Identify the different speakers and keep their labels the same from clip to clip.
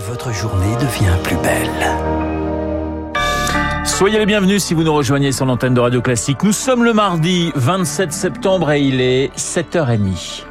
Speaker 1: et votre journée devient plus belle.
Speaker 2: Soyez les bienvenus si vous nous rejoignez sur l'antenne de Radio Classique. Nous sommes le mardi 27 septembre et il est 7h30.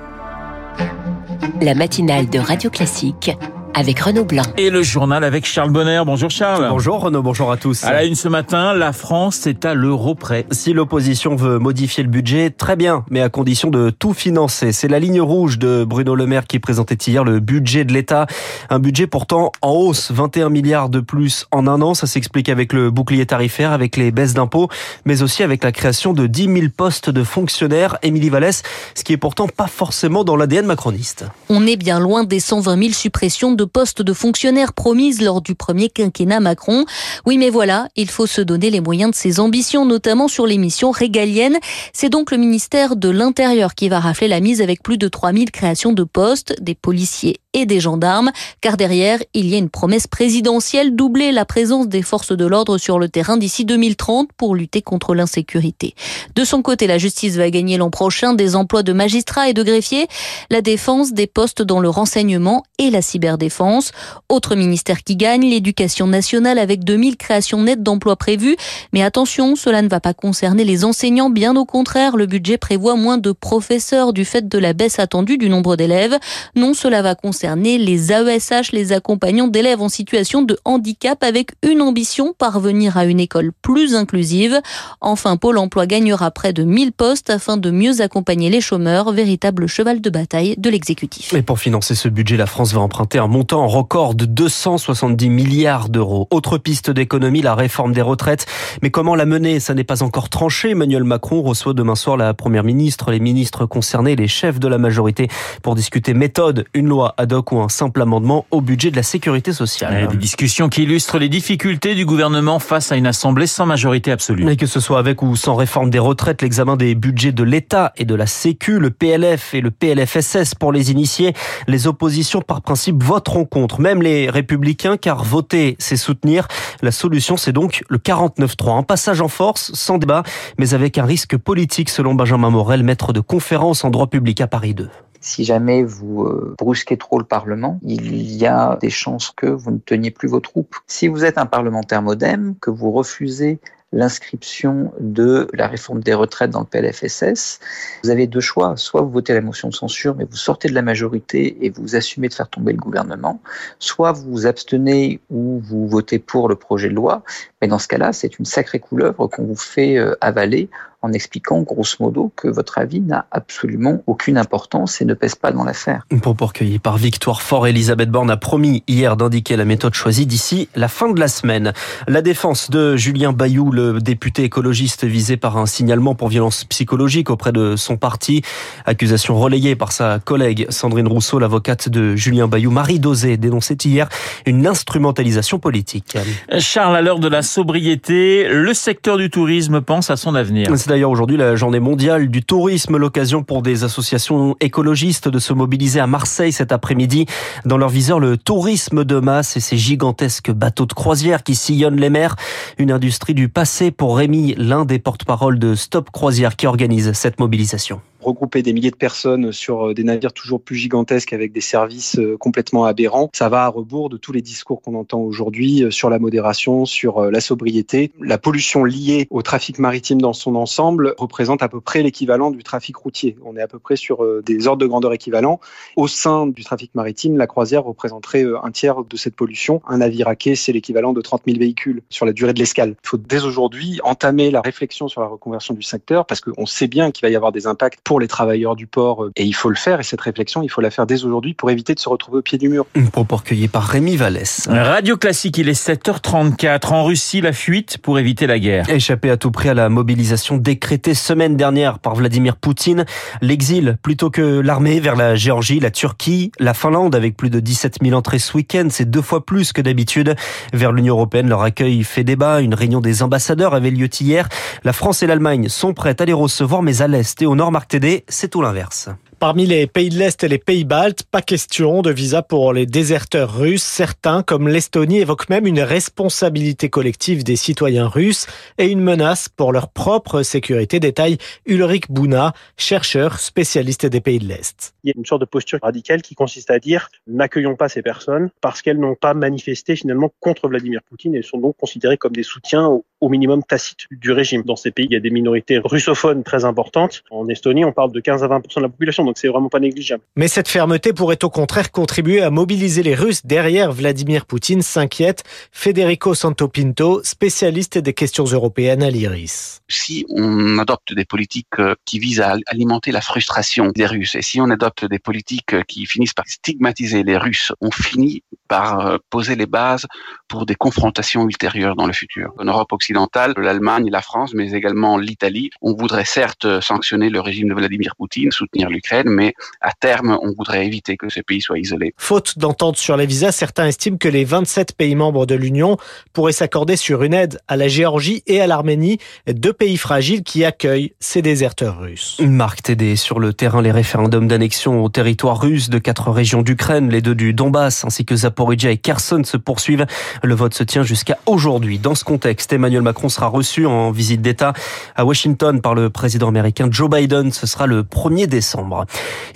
Speaker 3: La matinale de Radio Classique avec Renaud Blanc.
Speaker 2: Et le journal avec Charles Bonner. Bonjour Charles.
Speaker 4: Bonjour Renaud, bonjour à tous.
Speaker 2: À la une ce matin, la France est à l'euro près.
Speaker 4: Si l'opposition veut modifier le budget, très bien, mais à condition de tout financer. C'est la ligne rouge de Bruno Le Maire qui présentait hier le budget de l'État. Un budget pourtant en hausse, 21 milliards de plus en un an. Ça s'explique avec le bouclier tarifaire, avec les baisses d'impôts, mais aussi avec la création de 10 000 postes de fonctionnaires. Émilie Vallès, ce qui est pourtant pas forcément dans l'ADN macroniste.
Speaker 5: On est bien loin des 120 000 suppressions de postes de fonctionnaires promises lors du premier quinquennat Macron. Oui, mais voilà, il faut se donner les moyens de ses ambitions, notamment sur les missions régaliennes. C'est donc le ministère de l'Intérieur qui va rafler la mise avec plus de 3000 créations de postes, des policiers et des gendarmes, car derrière, il y a une promesse présidentielle, doubler la présence des forces de l'ordre sur le terrain d'ici 2030 pour lutter contre l'insécurité. De son côté, la justice va gagner l'an prochain des emplois de magistrats et de greffiers, la défense des postes dans le renseignement et la cyberdéfense. Autre ministère qui gagne, l'éducation nationale avec 2000 créations nettes d'emplois prévues. Mais attention, cela ne va pas concerner les enseignants, bien au contraire, le budget prévoit moins de professeurs du fait de la baisse attendue du nombre d'élèves. Non, cela va concerner les AESH, les accompagnants d'élèves en situation de handicap avec une ambition, parvenir à une école plus inclusive. Enfin, Pôle emploi gagnera près de 1000 postes afin de mieux accompagner les chômeurs, véritable cheval de bataille de l'exécutif.
Speaker 4: Et pour financer ce budget, la France va emprunter un montant record de 270 milliards d'euros. Autre piste d'économie, la réforme des retraites. Mais comment la mener? Ça n'est pas encore tranché. Emmanuel Macron reçoit demain soir la première ministre, les ministres concernés, les chefs de la majorité pour discuter méthode, une loi ad hoc ou un simple amendement au budget de la sécurité sociale.
Speaker 2: Des discussions qui illustrent les difficultés du gouvernement face à une assemblée sans majorité absolue.
Speaker 4: Et que ce soit avec ou sans réforme des retraites, l'examen des budgets de l'État et de la Sécu, le PLF et le PLFSS pour les initiés, les oppositions par principe voteront contre, même les républicains, car voter, c'est soutenir. La solution, c'est donc le 49-3. Un passage en force, sans débat, mais avec un risque politique, selon Benjamin Morel, maître de conférence en droit public à Paris 2.
Speaker 6: Si jamais vous euh, brusquez trop le Parlement, il y a des chances que vous ne teniez plus vos troupes. Si vous êtes un parlementaire modem, que vous refusez l'inscription de la réforme des retraites dans le PLFSS, vous avez deux choix. Soit vous votez la motion de censure, mais vous sortez de la majorité et vous assumez de faire tomber le gouvernement. Soit vous vous abstenez ou vous votez pour le projet de loi. Mais dans ce cas-là, c'est une sacrée couleuvre qu'on vous fait euh, avaler en expliquant grosso modo que votre avis n'a absolument aucune importance et ne pèse pas dans l'affaire.
Speaker 4: Pour recueilli par Victoire Fort, Elisabeth Borne a promis hier d'indiquer la méthode choisie d'ici la fin de la semaine. La défense de Julien Bayou, le député écologiste visé par un signalement pour violence psychologique auprès de son parti, accusation relayée par sa collègue Sandrine Rousseau, l'avocate de Julien Bayou, Marie Dosé, dénonçait hier une instrumentalisation politique.
Speaker 2: Charles, à l'heure de la sobriété, le secteur du tourisme pense à son avenir
Speaker 4: d'ailleurs aujourd'hui la journée mondiale du tourisme, l'occasion pour des associations écologistes de se mobiliser à Marseille cet après-midi. Dans leur viseur, le tourisme de masse et ces gigantesques bateaux de croisière qui sillonnent les mers. Une industrie du passé pour Rémi, l'un des porte-parole de Stop Croisière qui organise cette mobilisation
Speaker 7: regrouper des milliers de personnes sur des navires toujours plus gigantesques avec des services complètement aberrants, ça va à rebours de tous les discours qu'on entend aujourd'hui sur la modération, sur la sobriété. La pollution liée au trafic maritime dans son ensemble représente à peu près l'équivalent du trafic routier. On est à peu près sur des ordres de grandeur équivalents. Au sein du trafic maritime, la croisière représenterait un tiers de cette pollution. Un navire à quai, c'est l'équivalent de 30 000 véhicules sur la durée de l'escale. Il faut dès aujourd'hui entamer la réflexion sur la reconversion du secteur parce qu'on sait bien qu'il va y avoir des impacts pour les travailleurs du port et il faut le faire et cette réflexion, il faut la faire dès aujourd'hui pour éviter de se retrouver au pied du mur.
Speaker 4: Une propos recueilli par Rémi Vallès.
Speaker 2: Radio Classique, il est 7h34. En Russie, la fuite pour éviter la guerre.
Speaker 4: Échappé à tout prix à la mobilisation décrétée semaine dernière par Vladimir Poutine, l'exil plutôt que l'armée vers la Géorgie, la Turquie, la Finlande avec plus de 17 000 entrées ce week-end, c'est deux fois plus que d'habitude. Vers l'Union Européenne, leur accueil fait débat. Une réunion des ambassadeurs avait lieu hier. La France et l'Allemagne sont prêtes à les recevoir, mais à l'Est et au Nord, Marc c'est tout l'inverse.
Speaker 8: Parmi les pays de l'Est et les pays baltes, pas question de visa pour les déserteurs russes. Certains, comme l'Estonie, évoquent même une responsabilité collective des citoyens russes et une menace pour leur propre sécurité, détaille Ulrich Bouna, chercheur spécialiste des pays de l'Est.
Speaker 9: Il y a une sorte de posture radicale qui consiste à dire n'accueillons pas ces personnes parce qu'elles n'ont pas manifesté finalement contre Vladimir Poutine et sont donc considérées comme des soutiens au minimum tacite du régime. Dans ces pays, il y a des minorités russophones très importantes. En Estonie, on parle de 15 à 20% de la population, donc c'est vraiment pas négligeable.
Speaker 8: Mais cette fermeté pourrait au contraire contribuer à mobiliser les Russes derrière Vladimir Poutine, s'inquiète Federico Santopinto, spécialiste des questions européennes à l'IRIS.
Speaker 10: Si on adopte des politiques euh, qui visent à alimenter la frustration des Russes et si on adopte des politiques euh, qui finissent par stigmatiser les Russes, on finit par euh, poser les bases pour des confrontations ultérieures dans le futur. En Europe occidentale, l'Allemagne, la France, mais également l'Italie, on voudrait certes sanctionner le régime de Vladimir Poutine, soutenir l'Ukraine, mais à terme, on voudrait éviter que ces pays soient isolés.
Speaker 8: Faute d'entente sur les visas, certains estiment que les 27 pays membres de l'Union pourraient s'accorder sur une aide à la Géorgie et à l'Arménie, deux pays fragiles qui accueillent ces déserteurs russes.
Speaker 4: Marc Tédé, sur le terrain, les référendums d'annexion au territoire russe de quatre régions d'Ukraine, les deux du Donbass ainsi que Zaporizhia et Kherson se poursuivent. Le vote se tient jusqu'à aujourd'hui. Dans ce contexte, Emmanuel Macron sera reçu en visite d'État à Washington par le président américain Joe Biden. Ce sera le 1er décembre.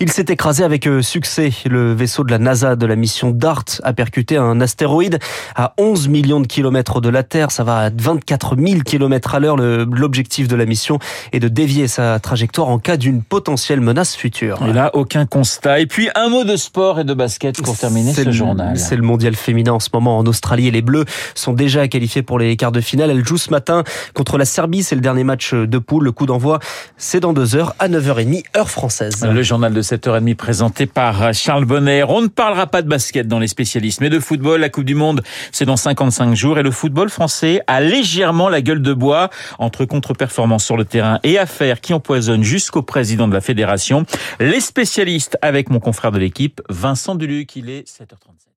Speaker 4: Il s'est écrasé avec euh, succès. Le vaisseau de la NASA de la mission DART a percuté un astéroïde à 11 millions de kilomètres de la Terre. Ça va à 24 000 kilomètres à l'heure. L'objectif de la mission est de dévier sa trajectoire en cas d'une potentielle menace future.
Speaker 2: Et là, aucun constat. Et puis, un mot de sport et de basket pour terminer ce journal.
Speaker 4: C'est le mondial féminin en ce moment en Australie. Les Bleus sont déjà qualifiés pour les quarts de finale. Elles jouent ce matin contre la Serbie. C'est le dernier match de poule. Le coup d'envoi, c'est dans deux heures à 9h30, heure française.
Speaker 2: Le journal de 7h30 présenté par Charles Bonner. On ne parlera pas de basket dans les spécialistes, mais de football. La Coupe du Monde, c'est dans 55 jours. Et le football français a légèrement la gueule de bois entre contre-performance sur le terrain et affaires qui empoisonnent jusqu'au président de la fédération. Les spécialistes avec mon confrère de l'équipe, Vincent Duluc. Il est 7h37.